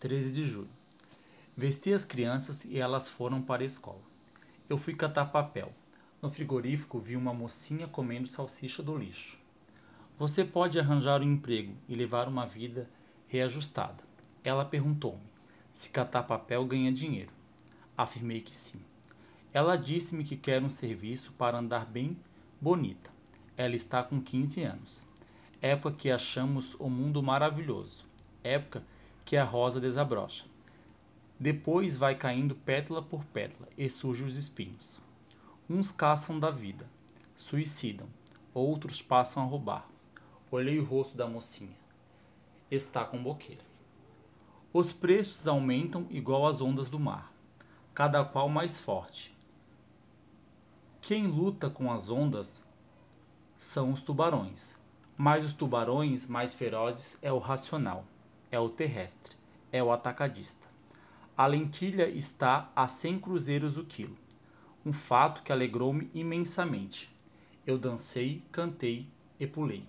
13 de julho. Vesti as crianças e elas foram para a escola. Eu fui catar papel. No frigorífico vi uma mocinha comendo salsicha do lixo. Você pode arranjar um emprego e levar uma vida reajustada. Ela perguntou-me se catar papel ganha dinheiro. Afirmei que sim. Ela disse-me que quer um serviço para andar bem bonita. Ela está com 15 anos. Época que achamos o mundo maravilhoso. Época que a rosa desabrocha. Depois vai caindo pétala por pétala e surgem os espinhos. Uns caçam da vida, suicidam, outros passam a roubar. Olhei o rosto da mocinha. Está com boqueira. Os preços aumentam igual as ondas do mar, cada qual mais forte. Quem luta com as ondas são os tubarões, mas os tubarões mais ferozes é o racional, é o terrestre, é o atacadista. A lentilha está a 100 cruzeiros o quilo. Um fato que alegrou-me imensamente. Eu dancei, cantei e pulei.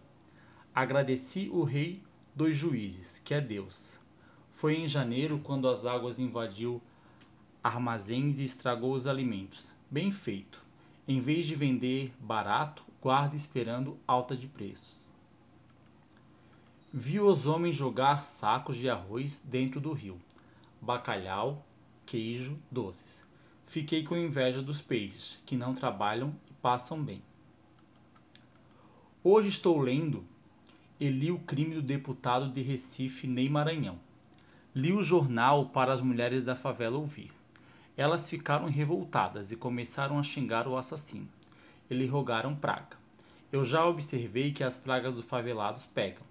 Agradeci o rei dos juízes, que é Deus. Foi em janeiro quando as águas invadiu armazéns e estragou os alimentos. Bem feito. Em vez de vender barato, guarda esperando alta de preços. Vi os homens jogar sacos de arroz dentro do rio bacalhau, queijo, doces. Fiquei com inveja dos peixes, que não trabalham e passam bem. Hoje estou lendo e li o crime do deputado de Recife, Ney Maranhão. Li o jornal para as mulheres da favela ouvir. Elas ficaram revoltadas e começaram a xingar o assassino. Eles rogaram praga. Eu já observei que as pragas dos favelados pegam.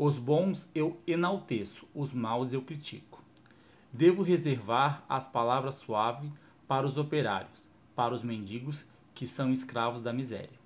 Os bons eu enalteço, os maus eu critico. Devo reservar as palavras suaves para os operários, para os mendigos que são escravos da miséria.